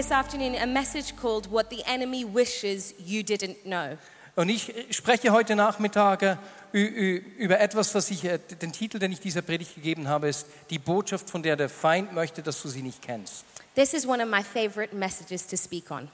This afternoon a message called What the Enemy Wishes You Didn't Know. Und ich spreche heute Nachmittag über etwas, was ich, äh, den Titel, den ich dieser Predigt gegeben habe, ist die Botschaft, von der der Feind möchte, dass du sie nicht kennst. This is one of my favorite messages to speak on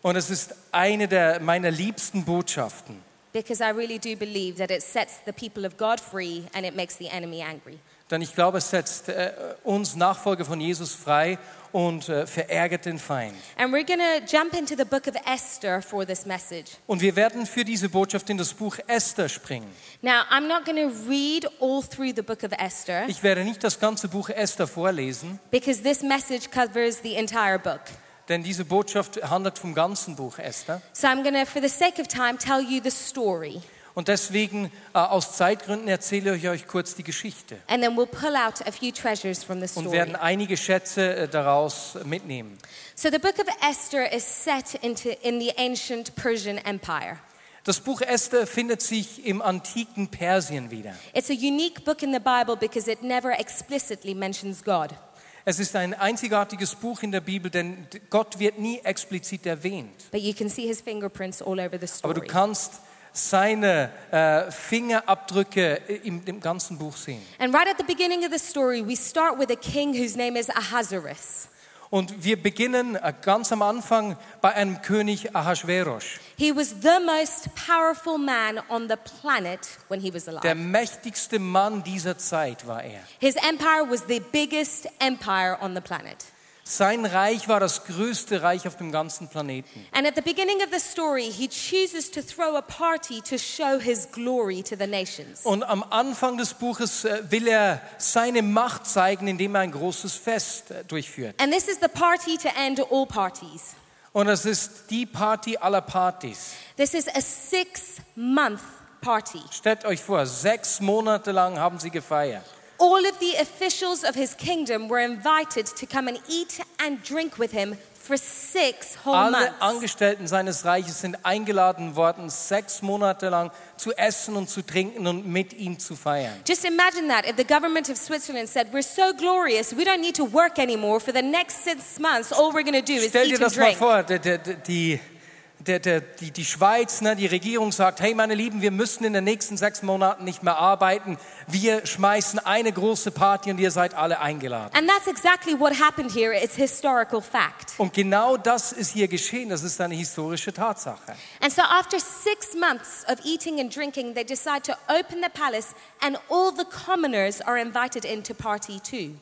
Und es ist eine der meiner liebsten Botschaften, because I really do believe that it sets the people of God free and it makes the enemy angry. denn ich glaube, es setzt äh, uns Nachfolger von Jesus frei und äh, verärgert den Feind. And we're going to jump into the book of Esther for this message. Und wir werden für diese Botschaft in das Buch Esther springen. Now, I'm not going to read all through the book of Esther Ich werde nicht das ganze Buch Esther vorlesen, because this message covers the entire book. denn diese Botschaft handelt vom ganzen Buch Esther. So I'm going to, for the sake of time, tell you the story. Und deswegen, äh, aus Zeitgründen, erzähle ich euch kurz die Geschichte And then we'll pull out a few treasures from the und story. werden einige Schätze äh, daraus mitnehmen. So the book of Esther is set into in the ancient Persian Empire. Das Buch Esther findet sich im antiken Persien wieder. It's a unique book in the Bible because it never explicitly mentions God. Es ist ein einzigartiges Buch in der Bibel, denn Gott wird nie explizit erwähnt. But you can see his fingerprints all over the Aber du story. kannst seine äh, Fingerabdrücke im, im ganzen Buch sehen. And right at the beginning of the story, we start with a king whose name is Ahasuerus. Und wir beginnen äh, ganz am Anfang bei einem König Ahasveros. He was the most powerful man on the planet when he was alive. Der mächtigste Mann dieser Zeit war er. His empire was the biggest empire on the planet. Sein Reich war das größte Reich auf dem ganzen Planeten. And at the beginning of the story, he chooses to throw a party to show his glory to the nations. Und am Anfang des Buches äh, will er seine Macht zeigen, indem er ein großes Fest äh, durchführt. And this is the party to end all parties. Und es ist die Party aller Partys. This is a six month party. Stellt euch vor, sechs Monate lang haben sie gefeiert. All of the officials of his kingdom were invited to come and eat and drink with him for six whole Alle months. Angestellten seines Reiches sind eingeladen worden, sechs Monate lang zu essen und zu trinken und mit ihm zu feiern. Just imagine that if the government of Switzerland said, We're so glorious, we don't need to work anymore for the next six months. All we're going to do is Stell dir eat and das mal vor, der, der, die, der, der, die, die Schweiz, ne, die Regierung sagt, hey meine Lieben, wir müssen in den nächsten sechs Monaten nicht mehr arbeiten. Wir schmeißen eine große Party und ihr seid alle eingeladen. And that's exactly what happened here. It's historical fact. Und genau das ist hier geschehen. Das ist eine historische Tatsache. And so, after six months of eating and drinking, they decide to open the palace, and all the commoners are invited in to party too.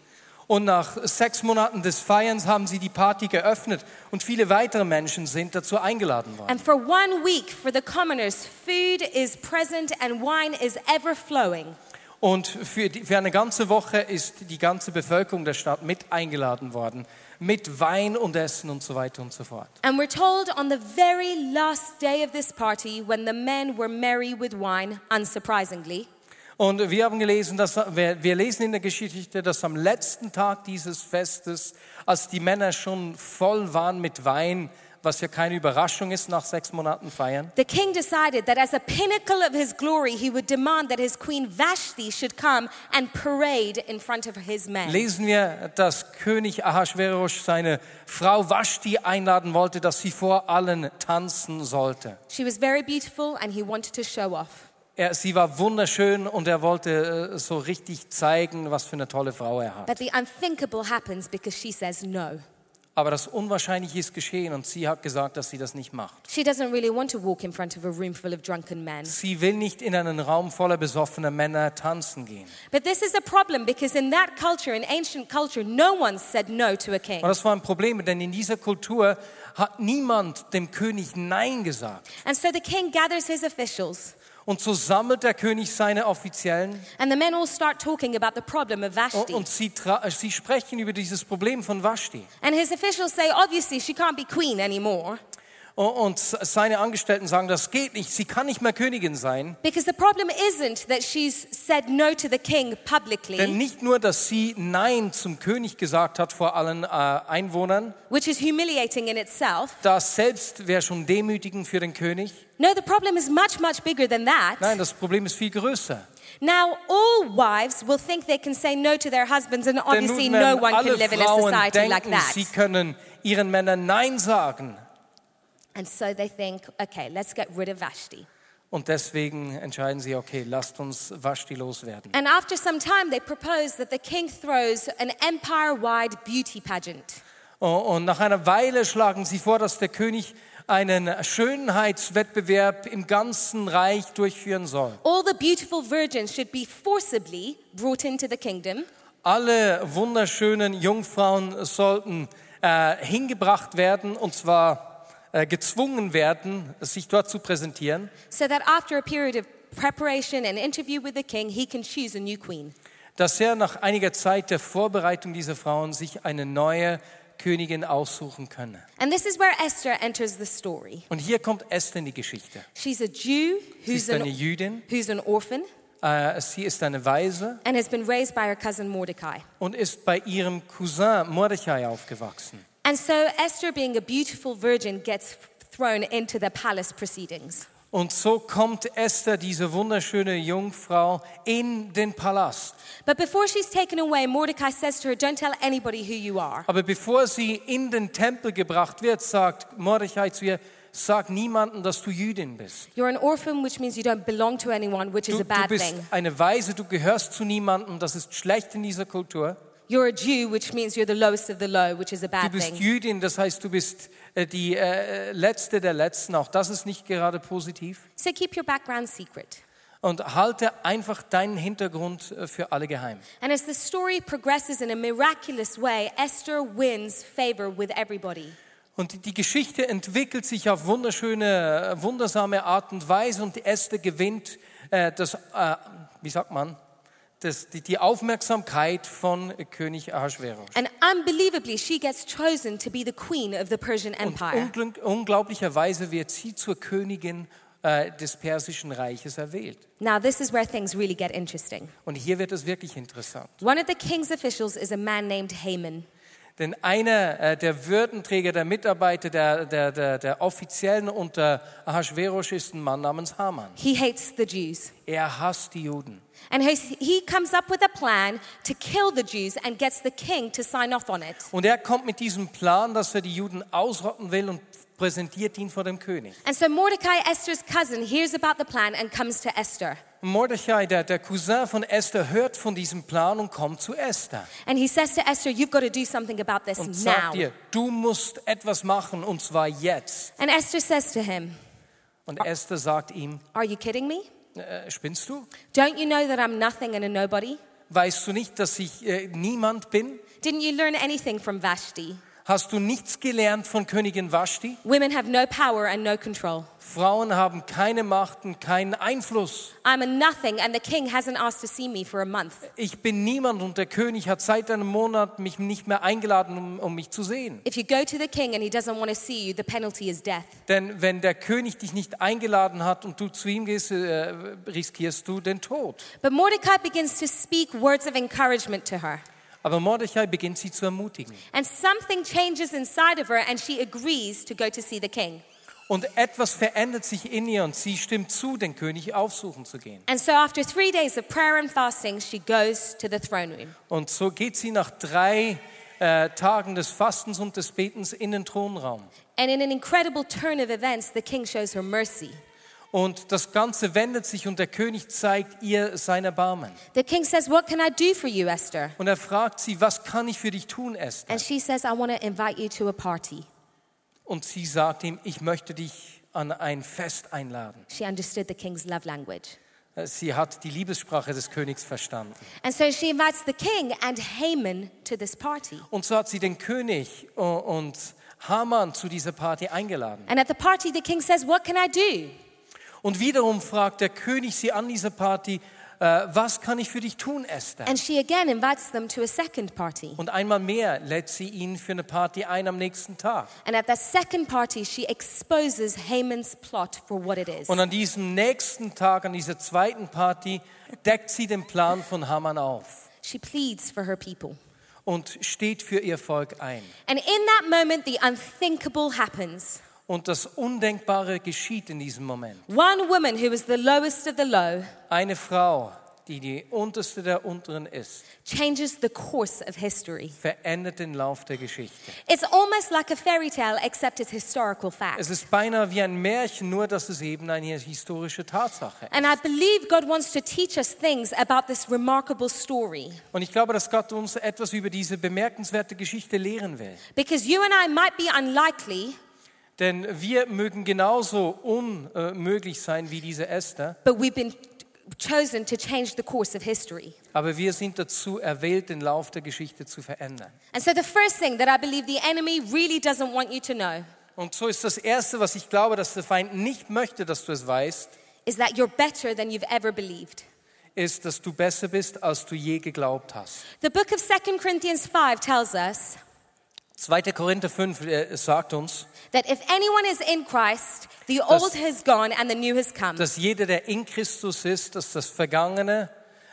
Und nach sechs Monaten des Feierns haben sie die Party geöffnet und viele weitere Menschen sind dazu eingeladen worden. And for one week, for the commoners, food is present and wine is ever flowing. Und für, die, für eine ganze Woche ist die ganze Bevölkerung der Stadt mit eingeladen worden, mit Wein und Essen und so weiter und so fort. And we're told on the very last day of this party, when the men were merry with wine, unsurprisingly, Und wir haben gelesen, dass wir, lesen in der Geschichte, dass am letzten Tag dieses Festes, als die Männer schon voll waren mit Wein, was ja keine Überraschung ist nach sechs Monaten Feiern, the king decided that as a pinnacle of his glory, he would demand that his queen Vashti should come and parade in front of his men. lesen wir, dass König Ahasveros seine Frau Vashti einladen wollte, dass sie vor allen tanzen sollte. She was very beautiful and he wanted to show off. Er, sie war wunderschön und er wollte äh, so richtig zeigen, was für eine tolle Frau er hat. But the unthinkable happens because she says no. Aber das Unwahrscheinliche ist geschehen und sie hat gesagt, dass sie das nicht macht. She doesn't really want to walk in front of a room full of drunken men. Sie will nicht in einen Raum voller besoffener Männer tanzen gehen. But this is a problem because in that culture, in ancient culture, no one said no to a king. Und das war ein Problem, denn in dieser Kultur hat niemand dem König Nein gesagt. And so the king gathers his officials Und so sammelt der König seine Offiziellen and the men all start talking about the problem of und, Vashti. und sie, äh, sie sprechen über dieses Problem von Vashti. And his officials say, obviously, she can't be queen anymore Und, seine Angestellten sagen, das geht nicht, sie kann nicht mehr Königin sein. because the problem isn't that she's said no to the king Denn nicht nur, dass sie Nein zum König gesagt hat vor allen äh, Einwohnern, which is humiliating in itself. das selbst wäre schon demütigend für den König. No, the problem is much, much bigger than that. Nein, das Problem ist viel größer. Now, all wives will think they can say no to their husbands, and obviously, no one can live in a society like denken, that. sie können ihren Männern Nein sagen. And so they think, okay, let's get rid of Vashti. Und deswegen entscheiden sie, okay, lasst uns Vashti loswerden. And after some time, they propose that the king throws an empire wide beauty pageant. Und nach einer Weile schlagen sie vor, dass der König einen Schönheitswettbewerb im ganzen Reich durchführen soll. All the beautiful virgins should be forcibly brought into the kingdom. Alle wunderschönen Jungfrauen sollten äh, hingebracht werden, und zwar gezwungen werden, sich dort zu präsentieren, so that after a period of preparation and interview with the king, he can choose a new queen. dass er nach einiger Zeit der Vorbereitung dieser Frauen sich eine neue Königin aussuchen könne. And this is where Esther enters the story. Und hier kommt Esther in die Geschichte. She's a Jew Sie who's ist eine an, Jüdin, who's an orphan äh, sie ist eine Waise and has been raised by her cousin Mordecai. und ist bei ihrem Cousin Mordechai aufgewachsen. And so Esther, being a beautiful virgin, gets thrown into the palace proceedings. Und so kommt Esther, diese wunderschöne Jungfrau, in den Palast. But before she's taken away, Mordecai says to her, Don't tell anybody who you are. Aber bevor sie in den Tempel gebracht wird, sagt Mordechai zu ihr, sag niemandem, dass du Jüdin bist. You're an orphan, which means you don't belong to anyone, which is Du, a du bad bist thing. eine Weise, du gehörst zu niemandem, das ist schlecht in dieser Kultur. You're a Jew, which means you're the lowest of the low, which is a Du bad bist thing. Jüdin, das heißt, du bist äh, die äh, Letzte der Letzten. Auch das ist nicht gerade positiv. So keep your background secret. Und halte einfach deinen Hintergrund äh, für alle geheim. And as the story progresses in a miraculous way, Esther wins favor with everybody. Und die- Geschichte entwickelt sich auf wunderschöne, äh, wundersame Art und Weise und Esther gewinnt äh, das, äh, wie sagt man, das, die, die Aufmerksamkeit von König Ahasveros. And unbelievably, she gets chosen to be the queen of the Persian Und Empire. ungl- unglaublicherweise wird sie zur Königin äh, des Persischen Reiches erwählt. Now, this is where things really get interesting. Und hier wird es wirklich interessant. One of the king's officials is a man named Haman. Denn einer äh, der Würdenträger, der Mitarbeiter, der, der, der, der Offiziellen unter Ahasveros ist ein Mann namens Haman. He hates the Jews. Er hasst die Juden. And he he comes up with a plan to kill the Jews and gets the king to sign off on it. Und er kommt mit diesem Plan, dass er die Juden ausrotten will und präsentiert ihn vor dem König. And so Mordecai, Esther's cousin, hears about the plan and comes to Esther. Mordechai, der, der Cousin von Esther, hört von diesem Plan und kommt zu Esther And he says to Esther, You've got to do something about this und now. sagt ihr, du musst etwas machen und zwar jetzt. And Esther says to him, Und Esther sagt ihm, Are you kidding me? Äh, spinnst du? Don't you know that I'm nothing and a nobody? Weißt du nicht, dass ich äh, niemand bin? Didn't you learn anything from Vashti? Hast du nichts gelernt von Königin Vashti? Women have no power and no control. Frauen haben keine Macht und keinen Einfluss. I'm a nothing, and the king hasn't asked to see me for a month. Ich bin niemand und der König hat seit einem Monat mich nicht mehr eingeladen, um, um mich zu sehen. If you go to the king and he doesn't want to see you, the penalty is death. Denn wenn der König dich nicht eingeladen hat und du zu ihm gehst, äh, riskierst du den Tod. But Mordecai begins to speak words of encouragement to her. Aber Mordechai beginnt sie zu ermutigen. And something changes inside of her, and she agrees to go to see the king. Und etwas verändert sich in ihr und sie stimmt zu, den König aufsuchen zu gehen. And so, after three days of prayer and fasting, she goes to the throne room. Und so geht sie nach drei äh, Tagen des Fastens und des Betens in den Thronraum. And in an incredible turn of events, the king shows her mercy. Und das Ganze wendet sich und der König zeigt ihr sein Erbarmen. The king says, What can I do for you, Esther? Und er fragt sie, was kann ich für dich tun, Esther? And she says, I want to invite you to a party. Und sie sagt ihm, ich möchte dich an ein Fest einladen. She understood the king's love language. Äh, Sie hat die Liebessprache des Königs verstanden. And so she invites the king and Haman to this party. Und so hat sie den König äh, und Haman zu dieser Party eingeladen. And at the party, the king says, What can I do? Und wiederum fragt der König sie an dieser Party, äh, was kann ich für dich tun, Esther? And she again invites them to a second party. Und einmal mehr lädt sie ihn für eine Party ein am nächsten Tag. And at the second party, she exposes Haman's plot for what it is. Und an diesem nächsten Tag, an dieser zweiten Party, deckt sie den Plan von Haman auf She pleads for her people. und steht für ihr Volk ein. And in that moment, the unthinkable happens. Und das Undenkbare geschieht in diesem Moment. One woman who was the lowest of the low Eine Frau, die die unterste der unteren ist, changes the course of history. verändert den Lauf der Geschichte. It's almost like a fairy tale, except it's historical fact. Es ist beinahe wie ein Märchen, nur dass es eben eine historische Tatsache ist. And I believe God wants to teach us things about this remarkable story. Und ich glaube, dass Gott uns etwas über diese bemerkenswerte Geschichte lehren will. Because you and I might be unlikely, Denn wir mögen genauso unmöglich sein wie diese Esther, but we've been chosen to change the course of history. aber wir sind dazu erwählt, den Lauf der Geschichte zu verändern. And so, the first thing that I believe the enemy really doesn't want you to know Und so ist das Erste, was ich glaube, dass der Feind nicht möchte, dass du es weißt, is that you're better than you've ever believed. ist, dass du besser bist, als du je geglaubt hast. The book of 2 Corinthians 5 tells us 2. Korinther 5 äh, sagt uns, that if anyone is in Christ, the old has gone and the new has come. dass jeder, der in Christus ist, dass das Vergangene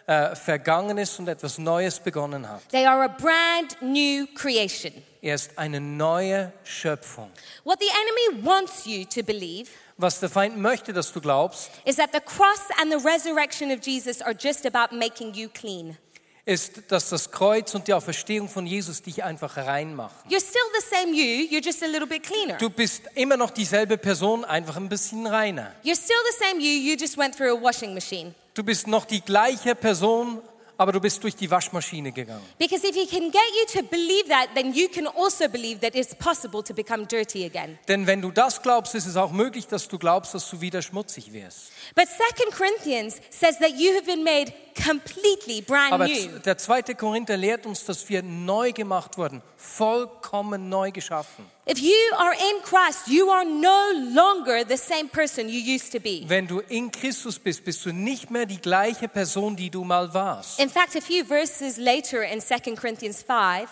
äh, vergangen ist und etwas Neues begonnen hat. They are a brand new creation. Er ist eine neue Schöpfung. What the enemy wants you to believe Was der Feind möchte, dass du glaubst, is that the cross and the resurrection of Jesus are just about making you clean. Ist, dass das Kreuz und die Auferstehung von Jesus dich einfach reinmachen. You're still the same you, you're just a little bit cleaner. Du bist immer noch dieselbe Person, einfach ein bisschen reiner. You're still the same you, you just went through a washing machine. Du bist noch die gleiche Person, aber du bist durch die Waschmaschine gegangen. Because if he can get you to believe that, then you can also believe that it's possible to become dirty again. Denn wenn du das glaubst, ist es auch möglich, dass du glaubst, dass du wieder schmutzig wirst. But 2 Corinthians says that you have been made completely brand Aber new. der zweite Korinther lehrt uns, dass wir neu gemacht wurden, vollkommen neu geschaffen. If you are in Christ, you are no longer the same person you used to be. Wenn du in Christus bist, bist du nicht mehr die gleiche Person, die du mal warst. In fact, a few verses later in 2 Corinthians 5,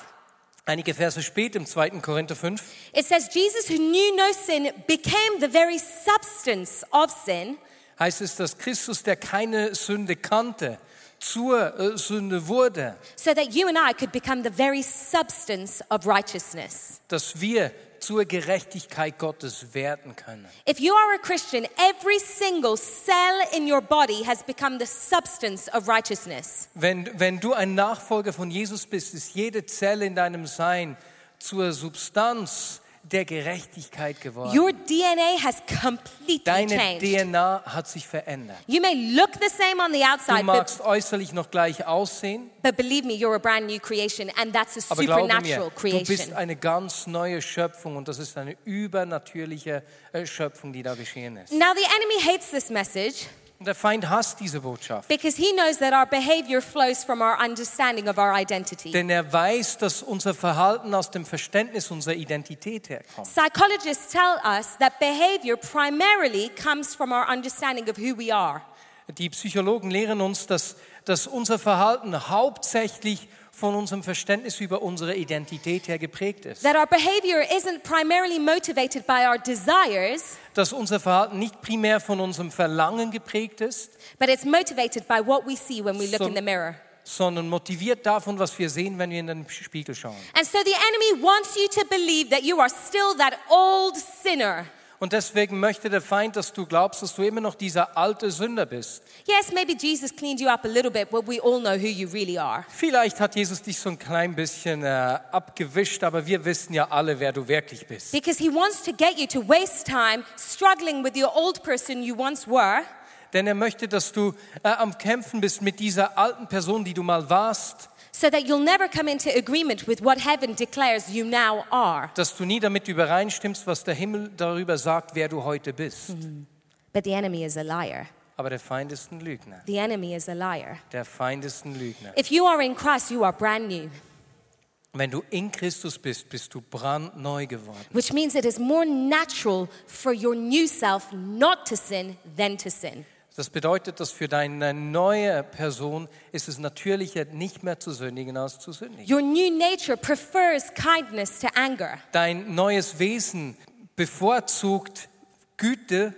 Einige Verse später im 2. Korinther 5 it says, Jesus, who knew no sin, became the very substance of sin heißt es, dass Christus, der keine Sünde kannte, zur äh, Sünde wurde, so that you and I could become the very substance of righteousness. dass wir zur Gerechtigkeit Gottes werden können. If you are a Christian, every single cell in your body has become the substance of righteousness. Wenn, wenn du ein Nachfolger von Jesus bist, ist jede Zelle in deinem Sein zur Substanz der Gerechtigkeit geworden. Your DNA has completely Deine changed. DNA hat sich verändert. You may look the same on the Du outside, but, magst äußerlich noch gleich aussehen, but believe me, you're a brand new creation, and that's a aber glaube supernatural mir, du bist creation. eine ganz neue Schöpfung und das ist eine übernatürliche äh, Schöpfung, die da geschehen ist. Now, the enemy hates this message Und der Feind hasst diese Botschaft, because he knows that our behavior flows from our understanding of our identity. denn er weiß, dass unser Verhalten aus dem Verständnis unserer Identität herkommt. Psychologists tell us that behavior primarily comes from our understanding of who we are. Die Psychologen lehren uns, dass, dass unser Verhalten hauptsächlich von unserem Verständnis über unsere Identität her geprägt ist. That our behavior isn't primarily motivated by our desires, Dass unser Verhalten nicht primär von unserem Verlangen geprägt ist, but it's motivated by what we see when we look So- in the mirror. sondern motiviert davon, was wir sehen, wenn wir in den Spiegel schauen. And so the enemy wants you to believe that you are still that old sinner. Und deswegen möchte der Feind, dass du glaubst, dass du immer noch dieser alte Sünder bist. Yes, maybe Jesus cleaned you up a little bit, but we all know who you really are. Vielleicht hat Jesus dich so ein klein bisschen äh, abgewischt, aber wir wissen ja alle, wer du wirklich bist. Because he wants to get you to waste time struggling with the old person you once were Denn er möchte, dass du äh, am Kämpfen bist mit dieser alten Person, die du mal warst, so that you'll never come into agreement with what heaven declares you now are. dass du nie damit übereinstimmst, was der Himmel darüber sagt, wer du heute bist. Hmm. But the enemy is a liar. Aber der Feind ist ein Lügner. The enemy is a liar. Der Feind ist ein Lügner. If you are in Christ, you are brand new. Wenn du in Christus bist, bist du brandneu geworden. which means it is more natural for your new self not to sin than to sin. Das bedeutet, dass für deine neue Person ist es natürlicher, nicht mehr zu sündigen, als zu sündigen. Your new nature prefers kindness to anger. Dein neues Wesen bevorzugt Güte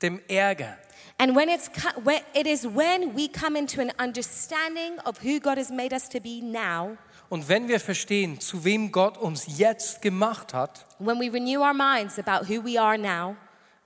dem Ärger. And when it's when, it is when we come into an understanding of who God has made us to be now, Und wenn wir verstehen, zu wem Gott uns jetzt gemacht hat, when we renew our minds about who we are now,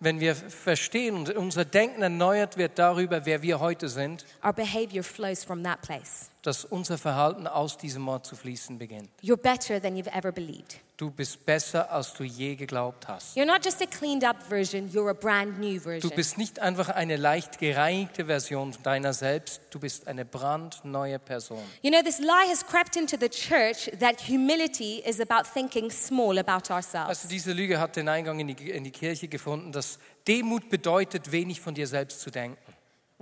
wenn wir verstehen und unser Denken erneuert wird darüber, wer wir heute sind, our behavior flows from that place. Dass unser Verhalten aus diesem Ort zu fließen beginnt. You're better than you've ever believed. Du bist besser, als du je geglaubt hast. You're not just a cleaned up version, you're a brand new Du version. bist nicht einfach eine leicht gereinigte Version deiner selbst, du bist eine brandneue Person. You know, this lie has crept into the church that humility is about thinking small about ourselves. Also diese Lüge hat den Eingang in die, in die Kirche gefunden, dass Demut bedeutet, wenig von dir selbst zu denken.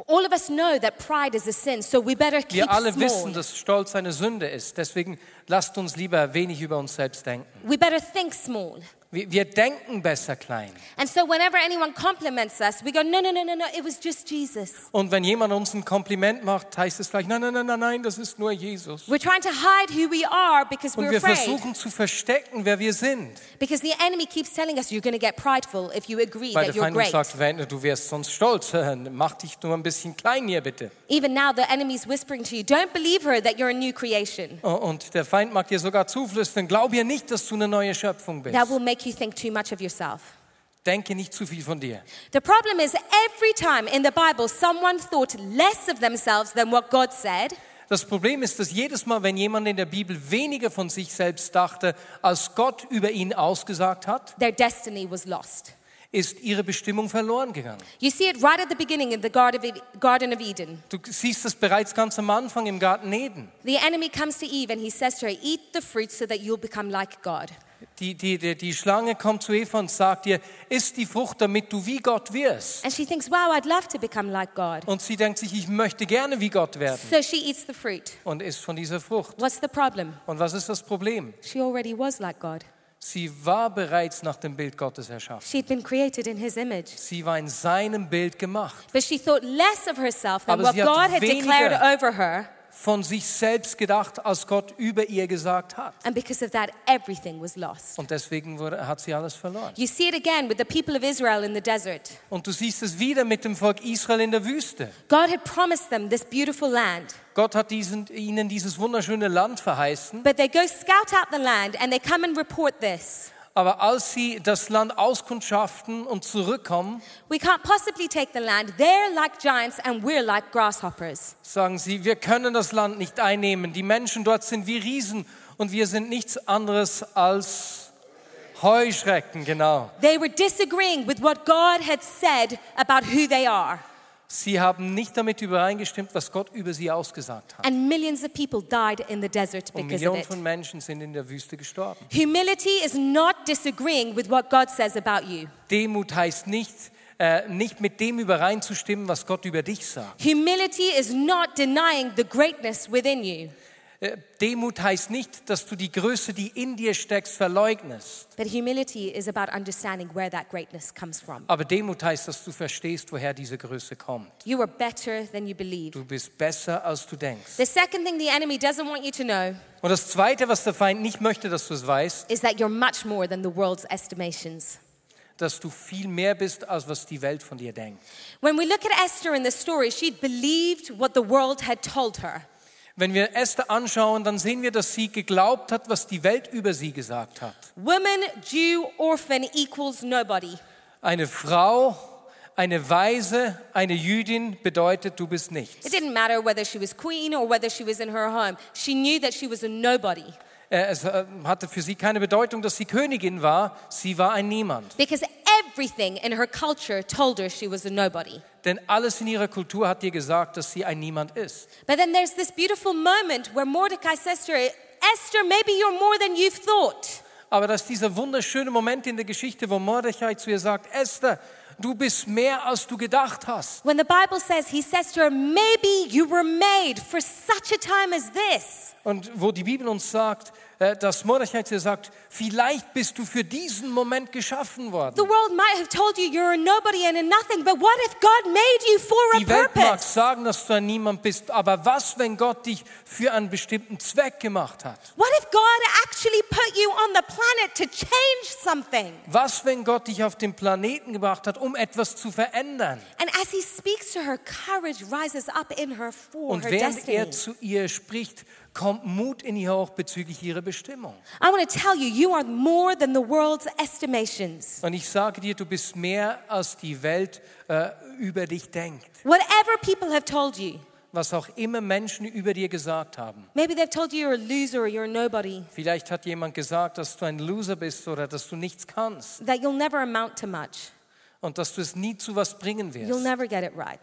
All of us know that pride is a sin, so we better keep Wir alle small. wissen, dass Stolz eine Sünde ist. Deswegen lasst uns lieber wenig über uns selbst denken. We better think small. Wir, wir denken besser klein. And so whenever anyone compliments us, we go, no, no, no, no, no, it was just Jesus. Und wenn jemand uns ein Kompliment macht, heißt es gleich, nein, nein, nein, nein, nein, das ist nur Jesus. We're trying to hide who we are because Und we're wir afraid. versuchen zu verstecken, wer wir sind. Because the enemy keeps telling us you're going to get prideful if you agree Weil that der you're Feind uns great. sagt, wenn du wirst sonst stolz, mach dich nur ein bisschen klein hier bitte. Even now, the enemy's whispering to you, don't believe her that you're a new creation. Und der Feind mag dir sogar zuflüstern, glaub ihr nicht, dass du eine neue Schöpfung bist. That will make you think too much of yourself. Denke nicht zu viel von dir. The problem is, every time in the Bible someone thought less of themselves than what God said, Das Problem ist, dass jedes Mal, wenn jemand in der Bibel weniger von sich selbst dachte, als Gott über ihn ausgesagt hat, their destiny was lost. Ist ihre Bestimmung verloren gegangen. You see it right at the beginning in the Garden of Eden- Garden of Eden. Du siehst es bereits ganz am Anfang im Garten Eden. The enemy comes to Eve and he says to her, Eat the fruit so that you'll become like God. Die, die, die, die Schlange kommt zu Eva und sagt ihr, iss die Frucht, damit du wie Gott wirst. And she thinks, Wow, I'd love to become like God. Und sie denkt sich, ich möchte gerne wie Gott werden So she eats the fruit. und isst von dieser Frucht. What's the problem? Und was ist das Problem? She already was like God. Sie war bereits nach dem Bild Gottes erschaffen. She'd been created in his image. Sie war in seinem Bild gemacht. But she thought less of herself than Aber what God had weniger- declared over her. Von sich selbst gedacht, als Gott über ihr gesagt hat. And because of that, everything was lost. Und deswegen wurde, hat sie alles verloren. You see it again with the people of Israel in the desert. Und du siehst es wieder mit dem Volk Israel in der Wüste. God had promised them this beautiful land. Gott hat diesen, ihnen dieses wunderschöne Land verheißen. But they go scout out the land and they come and report this. Aber als sie das Land auskundschaften und zurückkommen, We can't possibly take the land. They're like giants and we're like grasshoppers. sagen sie, wir können das Land nicht einnehmen. Die Menschen dort sind wie Riesen und wir sind nichts anderes als Heuschrecken, genau. They were disagreeing with what God had said about who they are. Sie haben nicht damit übereingestimmt, was Gott über sie ausgesagt hat. And millions of people died in the desert Und because of Millionen it. von Menschen sind in der Wüste gestorben. Humility is not disagreeing with what God says about you. Demut heißt nicht, äh, nicht mit dem übereinzustimmen, was Gott über dich sagt. Humility is not denying the greatness within you. Äh, Demut heißt nicht, dass du die Größe, die in dir steckst, verleugnest. Aber Demut heißt, dass du verstehst, woher diese Größe kommt. Du bist besser, als du denkst. Und das Zweite, was der Feind nicht möchte, dass du es weißt, is that you're much more than the world's estimations. dass du viel mehr bist, als was die Welt von dir denkt. When we look at Esther in the story, she'd believed what the world had told her. Wenn wir Esther anschauen, dann sehen wir, dass sie geglaubt hat, was die Welt über sie gesagt hat. Woman, Jew, orphan equals nobody. Eine Frau, eine Weise, eine Jüdin bedeutet, du bist nichts. It didn't matter whether she was queen or whether she was in her home. She knew that she was a nobody Äh, Es äh, hatte für sie keine Bedeutung, dass sie Königin war. Sie war ein Niemand. because everything in her culture told her she was a nobody. Denn alles in ihrer Kultur hat ihr gesagt, dass sie ein Niemand ist. But then there's this beautiful moment where Mordecai says to her, Esther, maybe you're more than you've thought. Aber das ist dieser wunderschöne Moment in der Geschichte, wo Mordechai zu ihr sagt, Esther, du bist mehr, als du gedacht hast. When the Bible says, he says to her, maybe you were made for such a time as this. Und wo die Bibel uns sagt, dass Mordechai zu ihr sagt, vielleicht bist du für diesen Moment geschaffen worden. The world might have told you you're a nobody and a nothing, but what if God made you for a Die Welt mag sagen, dass du ein Niemand bist, aber was, wenn Gott dich für einen bestimmten Zweck gemacht hat? What if God actually put you on the planet to change something? Was, wenn Gott dich auf den Planeten gebracht hat, um etwas zu verändern? And as he speaks to her, courage rises up in her for Und her während destiny. er zu ihr spricht, kommt Mut in ihr hoch bezüglich ihrer Bestimmung. I want to tell you, you are more than the world's estimations. Und ich sage dir, du bist mehr, als die Welt äh, über dich denkt. Whatever people have told you, Was auch immer Menschen über dir gesagt haben. maybe they've told you you're a loser or you're a nobody, Vielleicht hat jemand gesagt, dass du ein Loser bist oder dass du nichts kannst that you'll never amount to much, und dass du es nie zu was bringen you'll wirst, never get it right.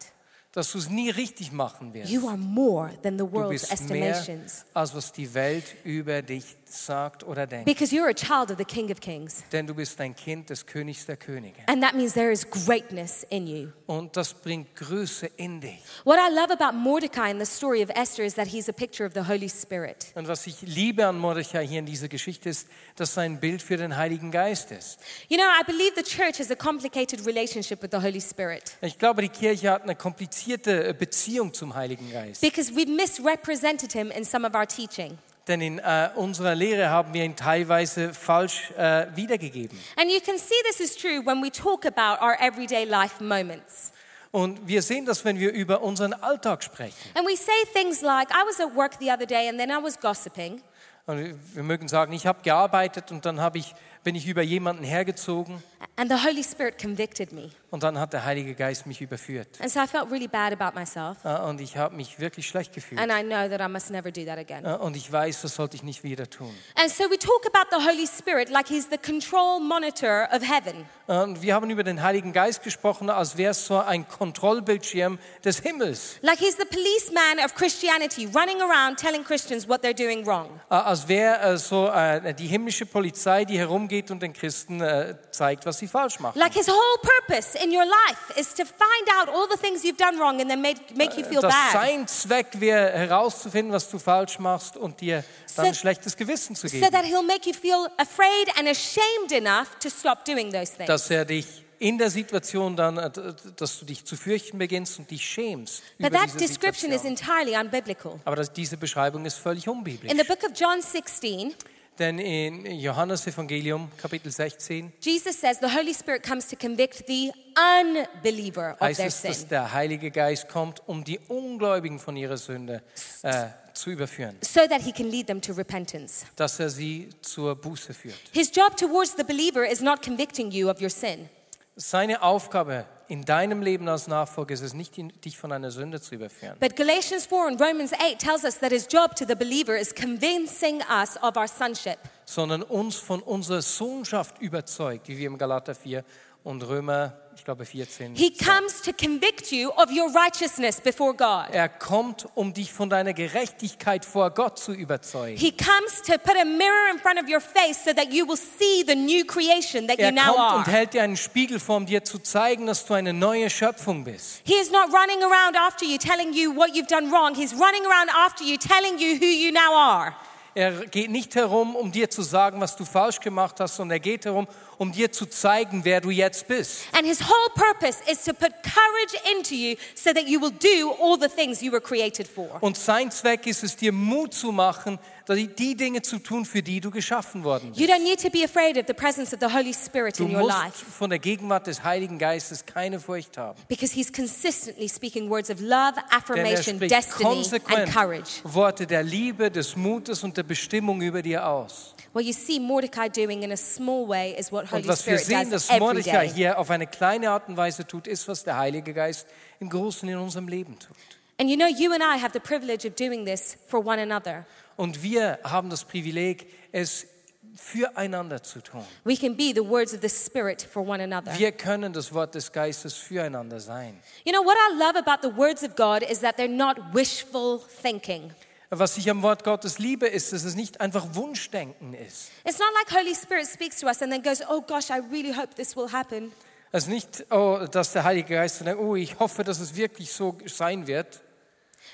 Dass du es nie richtig machen wirst. You are more than the Du world's bist mehr, estimations. als was die Welt über dich sagt oder denkt. Because you're a child of the King of Kings. Denn du bist ein Kind des Königs der Könige. And that means there is greatness in you. Und das bringt Größe in dich. What I love about Mordecai in the story of Esther is that he's a picture of the Holy Spirit. Und was ich liebe an Mordechai hier in dieser Geschichte ist, dass er ein Bild für den Heiligen Geist ist. You know, I believe the church has a complicated relationship with the Holy Spirit Ich glaube, die Kirche hat eine komplizierte äh, Beziehung zum Heiligen Geist. because we've misrepresented him in some of our teaching. Denn in äh, unserer Lehre haben wir ihn teilweise falsch äh, wiedergegeben. And you can see this is true when we talk about our everyday life moments. Und wir sehen das, wenn wir über unseren Alltag sprechen. And we say things like, I was at work the other day and then I was gossiping. Und wir mögen sagen, ich habe gearbeitet und dann habe ich, bin ich über jemanden hergezogen And the Holy Spirit convicted me. und dann hat der Heilige Geist mich überführt. And so I felt really bad about myself. Äh, Und ich habe mich wirklich schlecht gefühlt. And I know that I must never do that again. Äh, Und ich weiß, das sollte ich nicht wieder tun. And so we talk about the Holy Spirit like he's the control monitor of heaven. Äh, Und wir haben über den Heiligen Geist gesprochen, als wäre es so ein Kontrollbildschirm des Himmels. Like he's the policeman of Christianity, running around telling Christians what they're doing wrong. Als wäre äh, so äh, die himmlische Polizei, die herumgeht und den Christen äh, zeigt, was sie falsch machen. Like his whole purpose in your life is to find out all the things you've done wrong and then make, make you feel Dass bad. sein Zweck wäre, herauszufinden, was du falsch machst und dir dann So- ein schlechtes Gewissen zu So geben. that he'll make you feel afraid and ashamed enough to stop doing those things. Dass er dich in der Situation dann, äh, dass du dich zu fürchten beginnst und dich schämst But über that diese Situation. Aber das, diese Beschreibung ist völlig unbiblisch. In the book of John 16, Denn in Johannes Evangelium Kapitel 16 Jesus says the Holy Spirit comes to convict the unbeliever of heißt their es, dass sin. der Heilige Geist kommt, um die Ungläubigen von ihrer Sünde äh, zu überführen, So that he can lead them to repentance. dass er sie zur Buße führt. His job towards the believer is not convicting you of your sin. Seine Aufgabe in deinem Leben als Nachfolger ist es nicht, dich von einer Sünde zu überführen. But Galatians 4 and Romans 8 tells us that his job to the believer is convincing us of our sonship. sondern uns von unserer Sohnschaft überzeugt, wie wir im Galater 4 und Römer, ich glaube 14. He comes to convict you of your righteousness before God. Er kommt, um dich von deiner Gerechtigkeit vor Gott zu überzeugen. He comes to put a mirror in front of your face so that you will see the new creation that you Er now kommt und are. hält dir einen Spiegel vor, um dir zu zeigen, dass du eine neue Schöpfung bist. He is not running around after you telling you what you've done wrong. He's running around after you telling you who you now are. Er geht nicht herum, um dir zu sagen, was du falsch gemacht hast, sondern er geht herum, um dir zu zeigen, wer du jetzt bist. And his whole purpose is to put courage into you so that you will do all the things you were created for. Und sein Zweck ist es, dir Mut zu machen, die Dinge zu tun, für die du geschaffen worden bist. You don't need to be afraid of the presence of the Holy Spirit Du in your musst von der Gegenwart des Heiligen Geistes keine Furcht haben. because he's consistently speaking words of love, er affirmation, destiny, and courage. Worte der Liebe, des Mutes und der Bestimmung über dir aus. What you see Mordecai doing in a small way is what Holy Und was wir Spirit sehen, does dass day. hier auf eine kleine Art und Weise tut, ist, was der Heilige Geist im Großen in unserem Leben tut. And you know, you and I have the privilege of doing this for one another. Und wir haben das Privileg, es füreinander zu tun. We can be the words of the Spirit for one another. Wir können das Wort des Geistes füreinander sein. You know, what I love about the words of God is that they're not wishful thinking. Was ich am Wort Gottes liebe, ist, dass es nicht einfach Wunschdenken ist. It's not like Holy Spirit speaks to us and then goes, oh gosh, I really hope this will happen. Es ist nicht, oh, dass der Heilige Geist sagt, oh, ich hoffe, dass es wirklich so sein wird.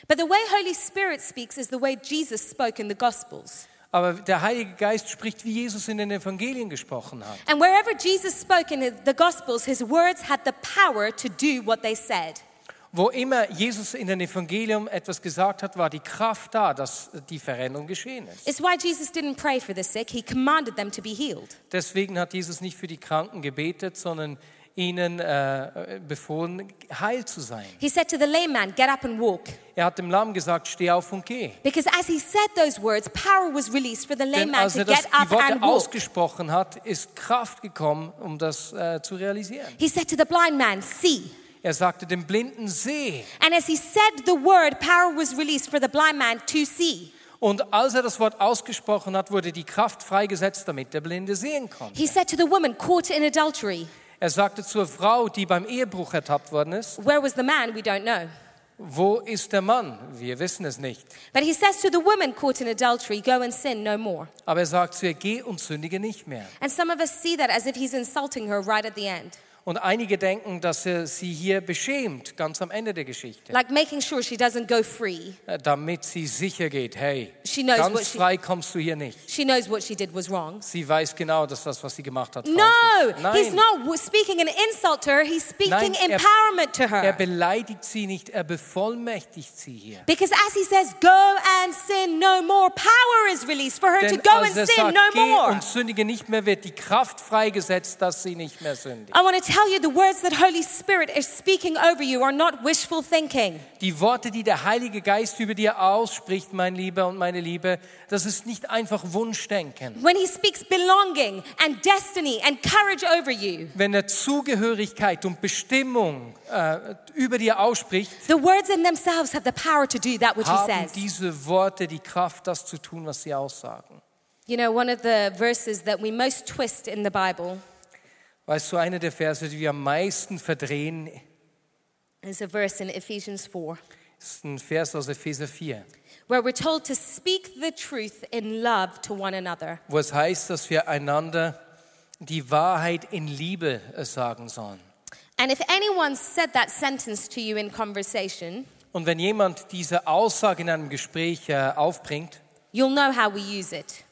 But the way Holy Spirit speaks is the way Jesus spoke in the Gospels. Aber der Heilige Geist spricht, wie Jesus in den Evangelien gesprochen hat. And wherever Jesus spoke in the Gospels, his words had the power to do what they said. Wo immer Jesus in den Evangelium etwas gesagt hat, war die Kraft da, dass die Veränderung geschehen ist. It's why Jesus didn't pray for the sick, he commanded them to be healed. Deswegen hat Jesus nicht für die Kranken gebetet, sondern ihnen äh, befohlen, heil zu sein. He said to the lame man, Get up and walk. Er hat dem Lamm gesagt, steh auf und geh. Because as he said those words, power was released for the lame Denn man als to er das, get die up Worte and walk. ausgesprochen hat, ist Kraft gekommen, um das äh, zu realisieren. He said to the blind man, See. Er sagte dem Blinden, seh. And as he said the word, power was released for the blind man to see. Und als er das Wort ausgesprochen hat, wurde die Kraft freigesetzt, damit der Blinde sehen konnte. He said to the woman caught in adultery, Er sagte zur Frau, die beim Ehebruch ertappt worden ist, Where was the man? We don't know. wo ist der Mann? Wir wissen es nicht. But he says to the woman caught in adultery, Go and sin no more. Aber er sagt zu ihr, geh und sündige nicht mehr. And some of us see that as if he's insulting her right at the end, Und einige denken, dass er sie hier beschämt, ganz am Ende der Geschichte, like making sure she doesn't go free. äh, damit sie sicher geht, hey, She knows what ganz she- frei kommst du hier nicht. She knows what she did was wrong. Sie weiß genau, dass das, was sie gemacht hat, falsch No, ist. Nein, he's not w- speaking an insult to her, he's speaking Nein, er- empowerment to er her. beleidigt sie nicht, er bevollmächtigt sie hier. Because as he says, Go and sin no more, power is released for her to Denn go als and er sin sagt, no geh more. und sündige nicht mehr, wird die Kraft freigesetzt, dass sie nicht mehr sündigt. I want to tell you the words that Holy Spirit is speaking over you are not wishful thinking. Die Worte, die der Heilige Geist über dir ausspricht, mein Lieber und meine Liebe, das ist nicht einfach Wunschdenken. When he speaks belonging and destiny and courage over you, Wenn er Zugehörigkeit und Bestimmung äh, über dir ausspricht, the words in themselves have the power to do that which he haben says. diese Worte die Kraft, das zu tun, was sie aussagen. You know, one of the verses that we most twist in the Bible Weißt du, einer der Verse, die wir am meisten verdrehen, is a verse in Ephesians 4, ist ein Vers aus Epheser 4, where we're told to speak the truth in love to one another. wo es heißt, dass wir einander die Wahrheit in Liebe äh, sagen sollen. And if anyone said that sentence to you in conversation, Und wenn jemand diese Aussage in einem Gespräch äh, aufbringt, you'll know how we use it,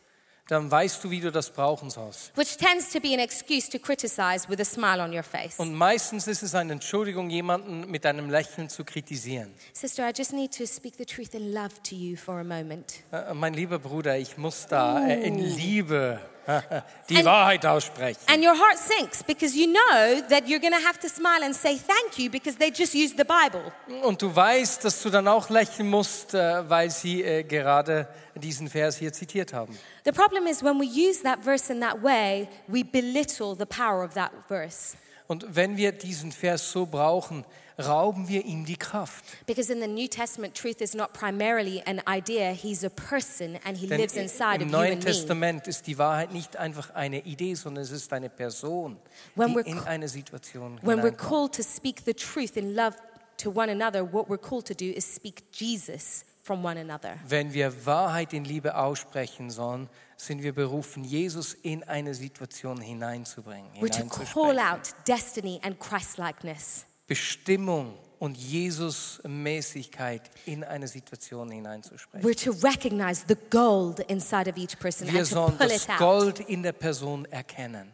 dann weißt du, wie du das brauchen sollst. which tends to be an excuse to criticize with a smile on your face. Und meistens ist es eine Entschuldigung, jemanden mit einem Lächeln zu kritisieren. Sister, I just need to speak the truth in love to you for a moment. Äh, mein lieber Bruder, ich muss da äh, in Liebe die And- Wahrheit aussprechen. And your heart sinks because you know that you're going to have to smile and say thank you because they just used the Bible. Und du weißt, dass du dann auch lächeln musst, äh, weil sie äh, gerade diesen Vers hier zitiert haben. The problem is when we use that verse in that way, we belittle the power of that verse. Und wenn wir diesen Vers so brauchen, rauben wir ihm die Kraft. Because in the New Testament, truth is not primarily an idea, he's a person and he Denn lives inside im of you Neuen and me. Testament ist die Wahrheit nicht einfach eine Idee, sondern es ist eine Person, When die in eine Situation When we're called to speak the truth in love to one another, what we're called to do is speak Jesus from one another. Wenn wir Wahrheit in Liebe aussprechen sollen, sind wir berufen, Jesus in eine Situation hineinzubringen, We're to call out destiny and Christlikeness. Bestimmung und Jesus-Mäßigkeit in eine Situation hineinzusprechen. We're to recognize the gold inside of each person Wir and to sollen pull das it out. Gold in der Person erkennen.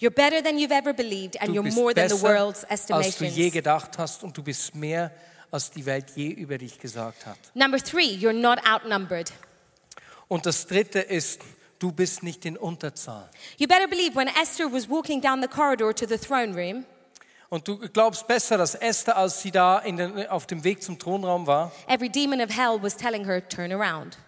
You're better than you've ever believed, and Du you're bist more than the besser, world's als du je estimations. gedacht hast und du bist mehr, als die Welt je über dich gesagt hat. Number three, you're not outnumbered. Und das Dritte ist, du bist nicht in Unterzahl. You better believe when Esther was walking down the corridor to the throne room, Und du glaubst besser, dass Esther, als sie da den, auf dem Weg zum Thronraum war, every demon of hell was telling her, Turn around.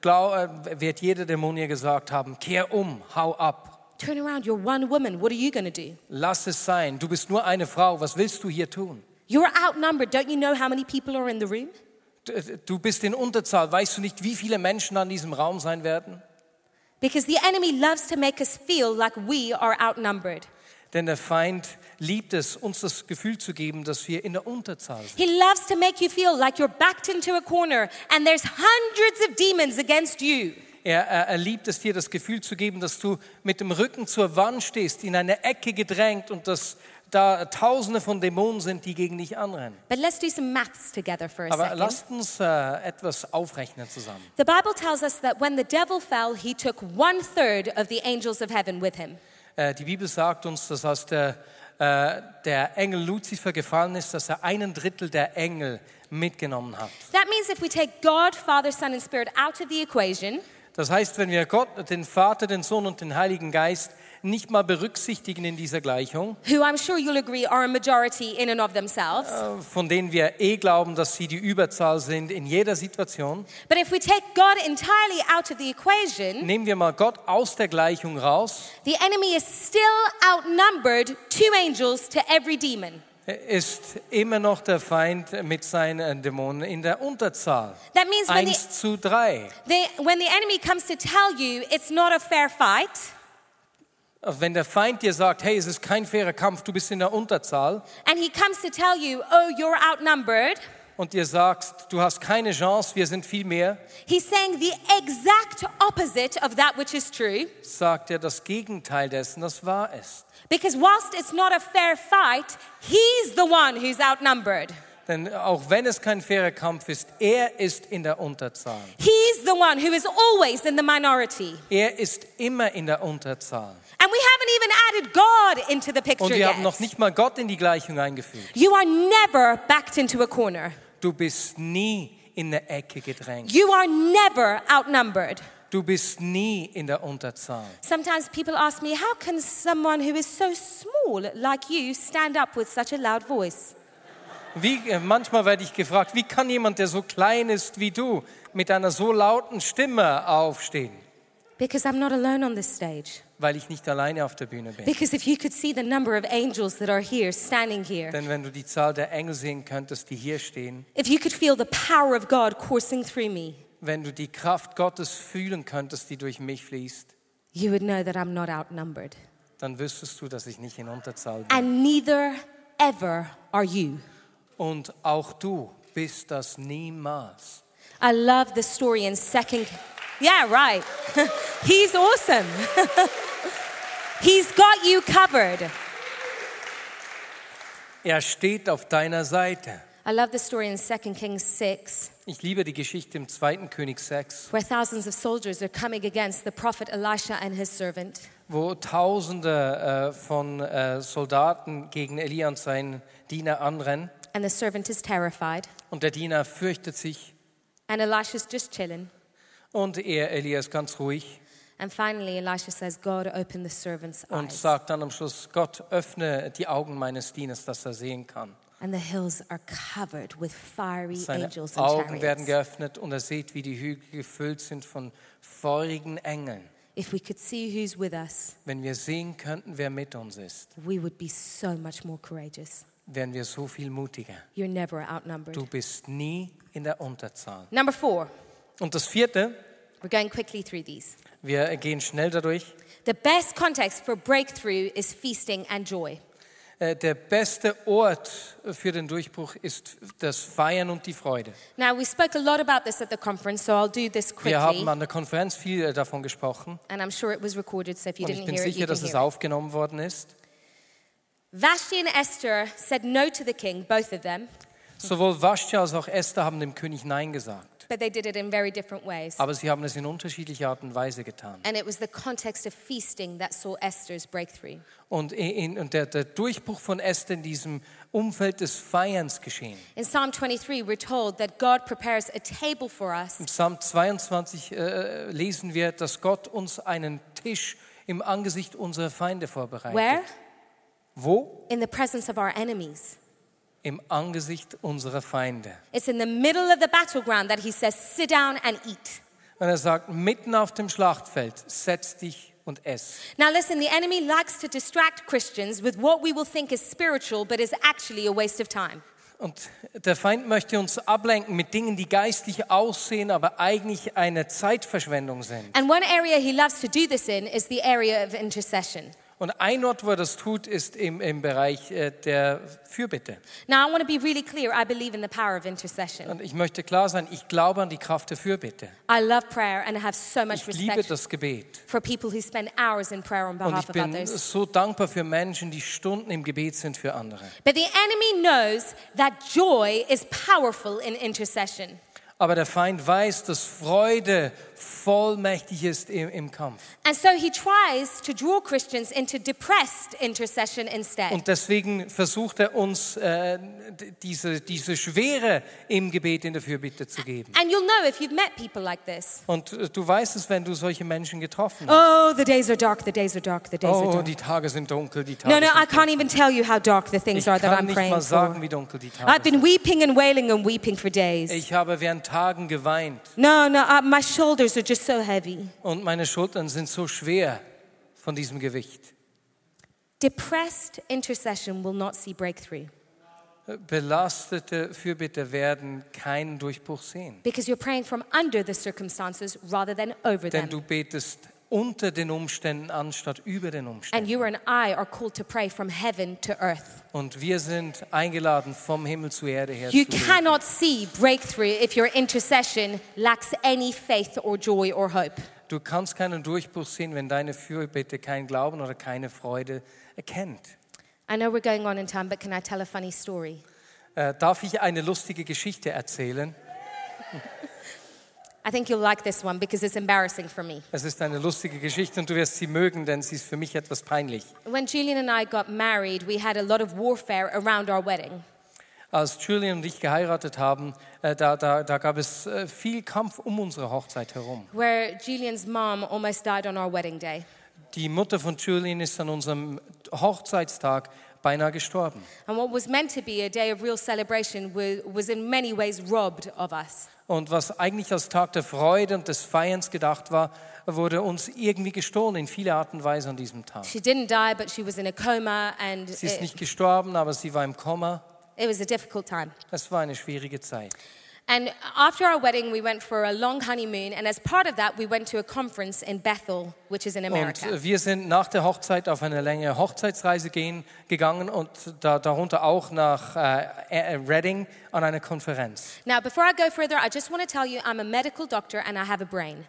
glaub, äh, wird jeder Dämon ihr gesagt haben, kehr um, hau ab, Turn around, you're one woman. What are you going to do? lass es sein, du bist nur eine Frau, was willst du hier tun? You're outnumbered. Don't you know how many people are in the room? Du- Du bist in Unterzahl, weißt du nicht, wie viele Menschen an diesem Raum sein werden? Because the enemy loves to make us feel like we are outnumbered. Denn der Feind liebt es, uns das Gefühl zu geben, dass wir in der Unterzahl sind. He loves to make you feel like you're backed into a corner and there's hundreds of demons against you. Er, er, er liebt es dir, das Gefühl zu geben, dass du mit dem Rücken zur Wand stehst, in eine Ecke gedrängt und dass da Tausende von Dämonen sind, die gegen dich anrennen. But let's do some maths together for a Aber second. lasst uns äh, etwas aufrechnen zusammen. The Bible tells us that when the devil fell, he took one third of the angels of heaven with him. Äh, die Bibel sagt uns, dass als der, äh, der Engel Luzifer gefallen ist, dass er einen Drittel der Engel mitgenommen hat. That means if we take God, Father, Son, and Spirit out of the equation, Das heißt, wenn wir Gott, den Vater, den Sohn und den Heiligen Geist nicht mal berücksichtigen in dieser Gleichung, who I'm sure you'll agree are a majority in and of themselves, äh, von denen wir eh glauben, dass sie die Überzahl sind in jeder Situation, but if we take God entirely out of the equation, nehmen wir mal Gott aus der Gleichung raus, the enemy is still outnumbered two angels to every demon. ist immer noch der Feind mit seinen Dämonen in der Unterzahl. That means when the, Eins zu drei. the, when the enemy comes to tell you it's not a fair fight, Wenn der Feind dir sagt, hey, es ist kein fairer Kampf, du bist in der Unterzahl and he comes to tell you, oh, you're outnumbered, und dir sagst, du hast keine Chance, wir sind viel mehr, he's saying the exact opposite of that which is true. sagt er das Gegenteil dessen, das wahr ist. Because whilst it's not a fair fight, he's the one who's outnumbered. Denn auch wenn es kein fairer Kampf ist, er ist in der Unterzahl. He's the one who is always in the minority. Er ist immer in der Unterzahl. And we haven't even added God into the Und picture wir yet. haben noch nicht mal Gott in die Gleichung eingefügt. You are never backed into a corner. Du bist nie in eine Ecke gedrängt. You are never outnumbered. Du bist nie in der Unterzahl. Sometimes people ask me, how can someone who is so small like you stand up with such a loud voice? Wie, äh, manchmal werde ich gefragt, wie kann jemand, der so klein ist wie du, mit einer so lauten Stimme aufstehen? Because I'm not alone on this stage. Weil ich nicht alleine auf der Bühne bin. Because if you could see the number of angels that are here, standing here, Denn wenn du die Zahl der Engel sehen könntest, die hier stehen, if you could feel the power of God coursing through me, wenn du die Kraft Gottes fühlen könntest, die durch mich fließt, you would know that I'm not outnumbered. dann wüsstest du, dass ich nicht in Unterzahl bin. And neither ever are you. Und auch du bist das niemals. I love the story in second. Yeah, right. He's awesome. He's got you covered. Er steht auf deiner Seite. I love the story in 2 Kings 6, Ich liebe die Geschichte im 2. König 6, where thousands of soldiers are coming against the prophet Elisha and his servant. wo Tausende äh, von äh, Soldaten gegen Elia und seinen Diener anrennen. And the servant is terrified. Und der Diener fürchtet sich. And Elisha's just chilling. Und er, Elia, ist ganz ruhig And finally, Elisha says, God, open the servant's und eyes. sagt dann am Schluss, Gott, öffne die Augen meines Dieners, dass er sehen kann. And the hills are covered with fiery Seine angels and Augen werden geöffnet und er sieht, wie die Hügel gefüllt sind von feurigen Engeln. If we could see who's with us, Wenn wir sehen könnten, wer mit uns ist, we would be so much more courageous. Wären wir so viel mutiger. You're never outnumbered. Du bist nie in der Unterzahl. Number four, Und das vierte, we're going quickly through these. wir gehen schnell dadurch. The best context for breakthrough is feasting and joy. Äh, Der beste Ort für den Durchbruch ist das Feiern und die Freude. Now, we spoke a lot about this at the conference, so I'll do this Wir quickly. haben an der Konferenz viel äh, davon gesprochen And I'm sure it was recorded, so if you und ich didn't bin hear it, sicher, you can dass es aufgenommen worden ist. Vashti and Esther said no to the king, both of them, Sowohl Vashti als auch Esther haben dem König Nein gesagt. but they did it in very different ways. Aber sie haben es in unterschiedlicher Art und Weise getan. And it was the context of feasting that saw Esther's breakthrough. Und, in, und der, der Durchbruch von Esther in diesem Umfeld des Feierns geschehen. In Psalm 23, we're told that God prepares a table for us Im Psalm 22 äh, lesen wir, dass Gott uns einen Tisch im Angesicht unserer Feinde vorbereitet. where? Wo? In the presence of our enemies. Im Angesicht unserer Feinde. It's in the middle of the battleground that he says, sit down and eat. Und er sagt, mitten auf dem Schlachtfeld, setz dich und ess. Now, listen, the enemy likes to distract Christians with what we will think is spiritual, but is actually a waste of time. Und der Feind möchte uns ablenken mit Dingen, die geistlich aussehen, aber eigentlich eine Zeitverschwendung sind. And one area he loves to do this in is the area of intercession. Und ein Ort, wo er das tut, ist im, im Bereich äh, der Fürbitte. Now, I want to be really clear. I believe in the power of intercession. Und ich möchte klar sein, ich glaube an die Kraft der Fürbitte. I love prayer and I have so much Ich liebe respect das Gebet. for people who spend hours in prayer on Und behalf ich of bin others. so dankbar für Menschen, die Stunden im Gebet sind für andere. But the enemy knows that joy is powerful in intercession. Aber der Feind weiß, dass Freude vollmächtig ist im, im Kampf. And so he tries to draw Christians into depressed intercession instead. Und deswegen versucht er uns äh, diese, diese Schwere im Gebet in der Fürbitte zu geben. And you'll know if you've met people like this. Und äh, du weißt es, wenn du solche Menschen getroffen hast. Oh, the days are dark, the days are dark, the days are Oh, dark. die Tage sind dunkel, die Tage No, no, I can't even tell you how dark the things Ich are that kann I'm nicht praying mal sagen, for. wie dunkel die I've Tage been sind. weeping and wailing and weeping for days. Ich habe während Tagen geweint No, no, uh, my shoulders are just so heavy. und meine Schultern sind so schwer von diesem Gewicht. Depressed intercession will not see breakthrough Belastete Fürbitter werden keinen Durchbruch sehen, because you're praying from under the circumstances rather than over denn them. du betest unter den Umständen anstatt über den And Umständen. you and I are called to pray from heaven to earth. Und wir sind eingeladen, vom Himmel zur Erde her You zu beten. cannot see breakthrough if your intercession lacks any faith or joy or hope. Du kannst keinen Durchbruch sehen, wenn deine Fürbitte keinen Glauben oder keine Freude erkennt. I know we're going on in time, but can I tell a funny story? Äh, darf ich eine lustige Geschichte erzählen? I think you'll like this one because it's embarrassing for me. Es ist eine lustige Geschichte und du wirst sie mögen, denn sie ist für mich etwas peinlich. When Julian and I got married, we had a lot of warfare around our wedding. Als Julian und ich geheiratet haben, äh, da, da, da gab es äh, viel Kampf um unsere Hochzeit herum. where Julian's mom almost died on our wedding day. Die Mutter von Julian ist an unserem Hochzeitstag beinahe gestorben. And what was meant to be a day of real celebration wa- was in many ways robbed of us. Und was eigentlich als Tag der Freude und des Feierns gedacht war, wurde uns irgendwie gestohlen in viele Arten und Weise an diesem Tag. She didn't die, but she was in a coma, and Sie ist it, nicht gestorben, aber sie war im Koma. it was a difficult time. Es war eine schwierige Zeit. And after our wedding, we went for a long honeymoon, and as part of that, we went to a conference in Bethel, which is in Und America. äh, wir sind nach der Hochzeit auf eine längere Hochzeitsreise gehen, gegangen und da, darunter auch nach äh, äh, Reading an eine Konferenz. Now, before I go further, I just want to tell you I'm a medical doctor and I have a brain.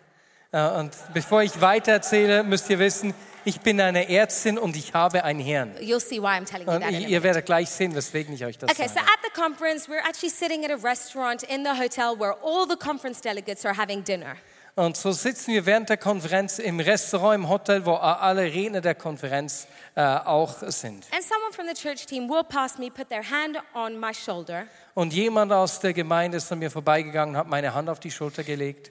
Äh, und bevor ich weiter erzähle, müsst ihr wissen, ich bin eine Ärztin und ich habe ein Hirn. You'll see why I'm telling you that. Ihr minute. werdet gleich sehen, weswegen ich euch das Okay, so sage. at the conference, we're actually sitting at a restaurant in the hotel where all the conference delegates are having dinner. Und so sitzen wir während der Konferenz im Restaurant im Hotel, wo alle Redner der Konferenz äh, auch sind. And someone from the church team will pass me, put their hand on my shoulder, Und jemand aus der Gemeinde ist an mir vorbeigegangen, hat meine Hand auf die Schulter gelegt.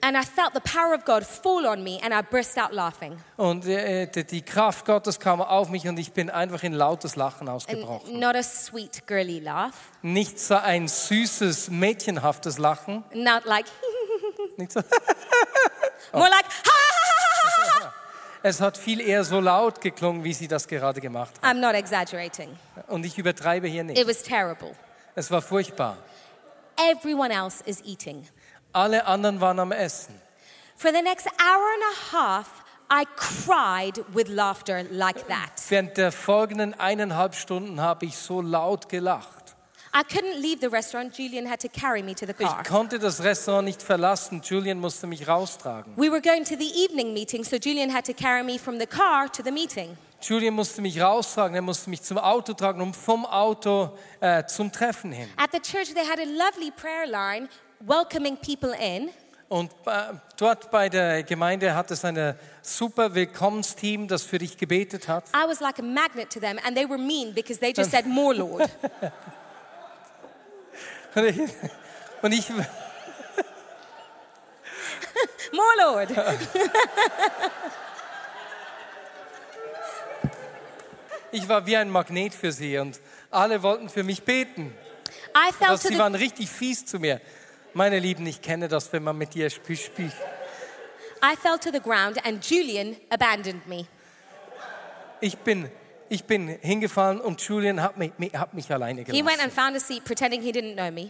Und äh, die Kraft Gottes kam auf mich und ich bin einfach in lautes Lachen ausgebrochen. not a sweet, girly laugh, Nicht so ein süßes, mädchenhaftes Lachen. not like, Nicht so. more like, ha, ha, ha, ha, ha. Es hat viel eher so laut geklungen, wie sie das gerade gemacht hat. I'm not exaggerating. Und ich übertreibe hier It nicht. was terrible. Es war furchtbar. Everyone else is eating. Alle anderen waren am Essen. For the next hour and a half, I cried with laughter like that. Während der folgenden eineinhalb Stunden habe ich so laut gelacht. I couldn't leave the restaurant. Julian had to carry me to the car. Ich konnte das Restaurant nicht verlassen. Julian musste mich raustragen. We were going to the evening meeting, so Julian had to carry me from the car to the meeting. Julian musste mich raustragen. Er musste mich zum Auto tragen und vom Auto äh, zum Treffen hin. At the church, they had a lovely prayer line welcoming people in. Und äh, dort bei der Gemeinde hat es ein super Willkommensteam, das für dich gebetet hat. I was like a magnet to them, and they were mean because they just said, More, Lord. Und ich, und ich, More, Lord. ich war wie ein Magnet für sie und alle wollten für mich beten. I fell Also to sie the, waren richtig fies zu mir. Meine Lieben, ich kenne das, wenn man mit dir spielt. spielt. I fell to the ground, and Julian abandoned me. Ich bin, ich bin hingefallen und Julian hat mich, hat mich alleine He went gelassen. and found a seat, pretending he didn't know me.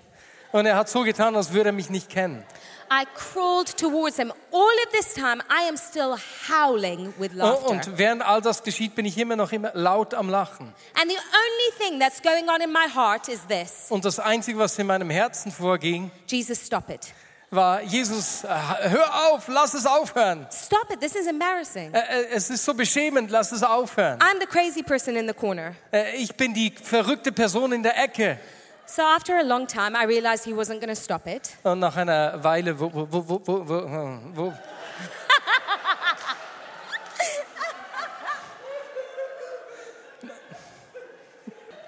Und er hat so getan, als würde er mich nicht kennen. I crawled towards him. All of this time, I am still howling with Und, laughter. und während all das geschieht, bin ich immer noch immer laut am Lachen. And the only thing that's going on in my heart is this Und das Einzige, was in meinem Herzen vorging, Jesus, stop it. War, Jesus, äh, hör auf, lass es aufhören. Stop it. This is embarrassing. Äh, äh, Es ist so beschämend, lass es aufhören. I'm the crazy person in the corner. Ich bin die verrückte Person in der Ecke. So after a long time, I realized he wasn't going to stop it. Und nach einer Weile, wo, wo, wo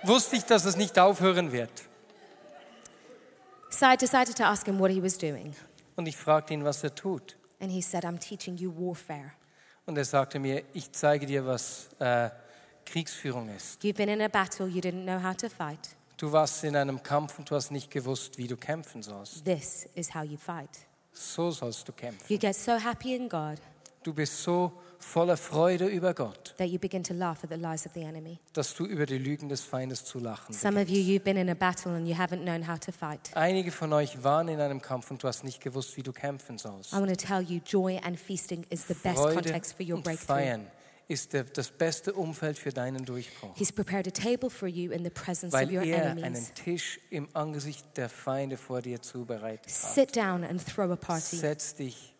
wusste ich, dass es nicht aufhören wird. So I decided to ask him what he was doing. Und ich fragte ihn, was er tut. And he said, I'm teaching you warfare. Und er sagte mir, ich zeige dir, was äh, Kriegsführung ist. You've been in a battle you didn't know how to fight. Du warst in einem Kampf und du hast nicht gewusst, wie du kämpfen sollst. This is how you fight. So sollst du kämpfen. You get so happy in God Du bist so voller Freude über Gott, that you begin to laugh at the lies of the enemy. dass du über die Lügen des Feindes zu lachen Some of you, beginnst. you've been in a battle and you haven't known how to fight. Einige von euch waren in einem Kampf und du hast nicht gewusst, wie du kämpfen sollst. I want to tell you, joy and feasting is the best Freude context for your und breakthrough. Feiern ist der, das beste Umfeld für deinen Durchbruch. He's prepared a table for you in the presence of Weil your er enemies. einen Tisch im Angesicht der Feinde vor dir zubereitet hat. Sit down and throw a party. Setz dich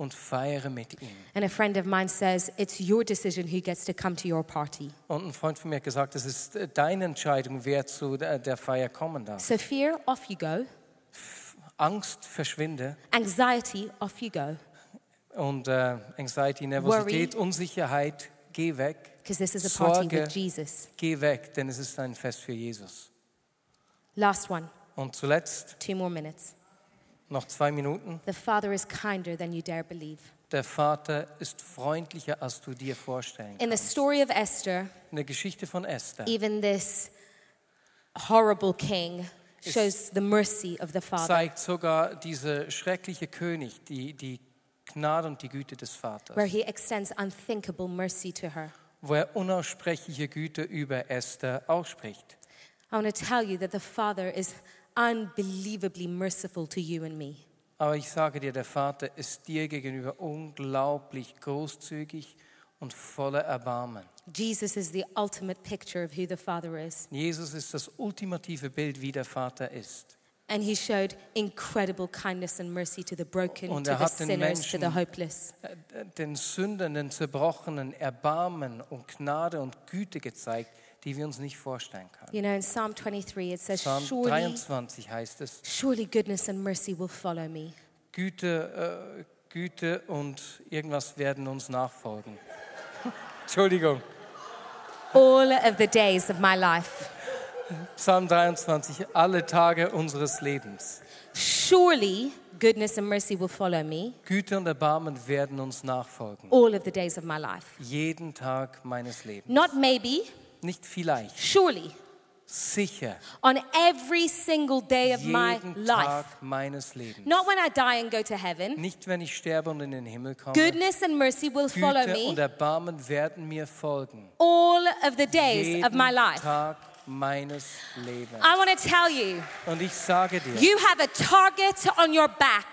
und feiere mit ihm. And a friend of mine says, It's your decision who gets to come to your party. Und ein Freund von mir hat gesagt, es ist äh, deine Entscheidung, wer zu der Feier kommen darf. So, fear, off you go. Angst verschwinde Anxiety, off you go. und äh, Anxiety, Nervosität, Unsicherheit, geh weg. Because this is a party Sorge, with Jesus. geh weg, denn es ist ein Fest für Jesus. Last one, Und zuletzt two more minutes. Noch zwei Minuten. The Father is kinder than you dare believe. Der Vater ist freundlicher, als du dir vorstellen In the kannst. story of Esther, In der Geschichte von Esther even this horrible king shows the mercy of the Father. zeigt sogar dieser schreckliche König die, die Gnade und die Güte des where Vaters, he extends unthinkable mercy to her. wo er unaussprechliche Güte über Esther ausspricht. I want to tell you that the Father is unbelievably merciful to you and me. Aber ich sage dir, der Vater ist dir gegenüber unglaublich großzügig und voller Erbarmen. Jesus is the ultimate picture of who the Father is. Jesus ist das ultimative Bild, wie der Vater ist. And he showed incredible kindness and mercy to the broken, Und to er the hat den sinners, to the Menschen- hopeless. Äh, Den Sündern, den Zerbrochenen Erbarmen und Gnade und Güte gezeigt, die wir uns nicht vorstellen können. You know, in Psalm 23, it says, Psalm surely, 23 heißt es, surely goodness and mercy will follow me. Güte, äh, Güte und irgendwas werden uns nachfolgen. Entschuldigung. All of the days of my life. Psalm 23, alle Tage unseres Lebens. Surely goodness and mercy will follow me Güte und Erbarmen werden uns nachfolgen. all of the days of my life. Jeden Tag meines Lebens. Not maybe, Nicht vielleicht, surely. sicher. On every single day of my life. Tag meines Lebens. Not when I die and go to heaven. Nicht, wenn ich sterbe und in den Himmel komme. Goodness and mercy will follow Güte und me Erbarmen werden mir folgen. all of the days Jeden of my life. Tag meines Lebens. I want to tell you, Und ich sage dir, you have a target on your back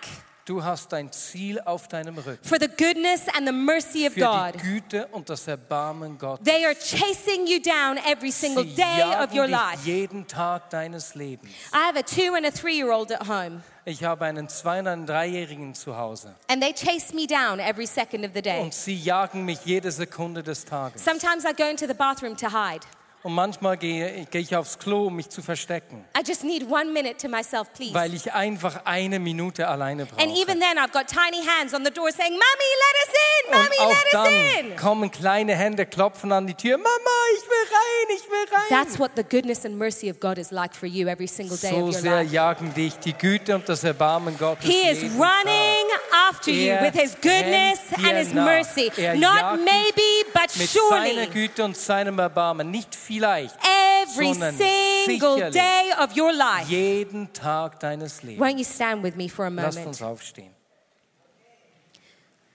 du hast ein Ziel auf deinem Rücken. for the goodness and the mercy of Für God. die Güte und das Erbarmen Gottes. They are chasing you down every single Sie day of jagen your dich life. jeden Tag deines Lebens. I have a two and a three year old at home, Ich habe einen Zwei- und einen Dreijährigen zu Hause. and they chase me down every second of the day. Und sie jagen mich jede Sekunde des Tages. Sometimes I go into the bathroom to hide. Und manchmal gehe, gehe ich aufs Klo, um mich zu verstecken, I just need one minute to myself, please. weil ich einfach eine Minute alleine brauche. And even then, I've got tiny hands on the door saying, Mommy, let us in! Mommy, und auch let us dann in! kommen kleine Hände, klopfen an die Tür. Mama, ich will rein, ich will rein. That's what the goodness and mercy of God is like for you every single day so of your sehr life. jagen dich die Güte und das Erbarmen Gottes. He is running after you Er with his goodness and his nach. mercy. Er Not maybe, but Tag. Mit seiner surely. Güte und seinem Erbarmen. Nicht vielleicht, Every single day of your life. jeden Tag deines Lebens. Won't you stand with me for a Lasst moment? uns aufstehen.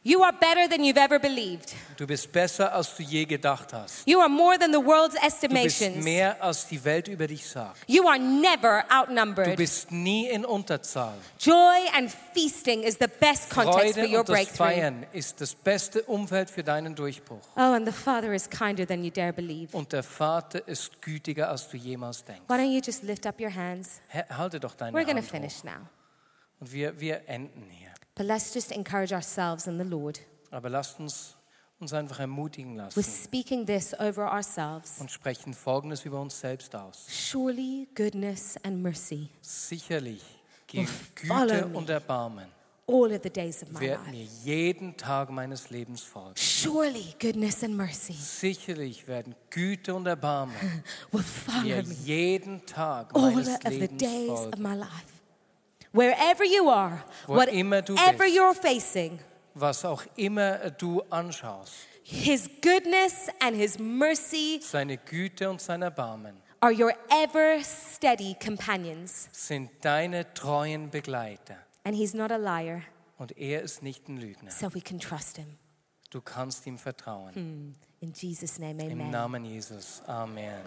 You are better than you've ever believed. Du bist besser, als du je gedacht hast. You are more than the world's estimations. Du bist mehr, als die Welt über dich sagt. You are never outnumbered. Du bist nie in Unterzahl. Joy and feasting is the best context for Freude your und das breakthrough. Feiern ist das beste Umfeld für deinen Durchbruch. Oh, and the Father is kinder than you dare believe. Und der Vater ist gütiger, als du jemals denkst. Why don't you just lift up your hands? Halte doch deine We're going to finish now. Und wir, wir enden hier. But let's just encourage ourselves in the Lord. Aber lasst uns uns einfach ermutigen lassen speaking this over ourselves. und sprechen Folgendes über uns selbst aus. Surely goodness and mercy Sicherlich Güte follow me. und Erbarmen all of the days of my werden life. mir jeden Tag meines Lebens folgen. Surely goodness and mercy Sicherlich werden Güte und Erbarmen will follow mir jeden Tag all meines of the Lebens days of folgen. my life. Wherever you are, Wo whatever bist. you're facing, Was auch immer du anschaust, His goodness and His mercy seine Güte und sein Erbarmen are your ever steady companions. sind deine treuen Begleiter. And He's not a liar, Und er ist nicht ein Lügner. so we can trust Him. Du kannst ihm vertrauen. In Jesus' name, Im amen. Namen Jesus. Amen.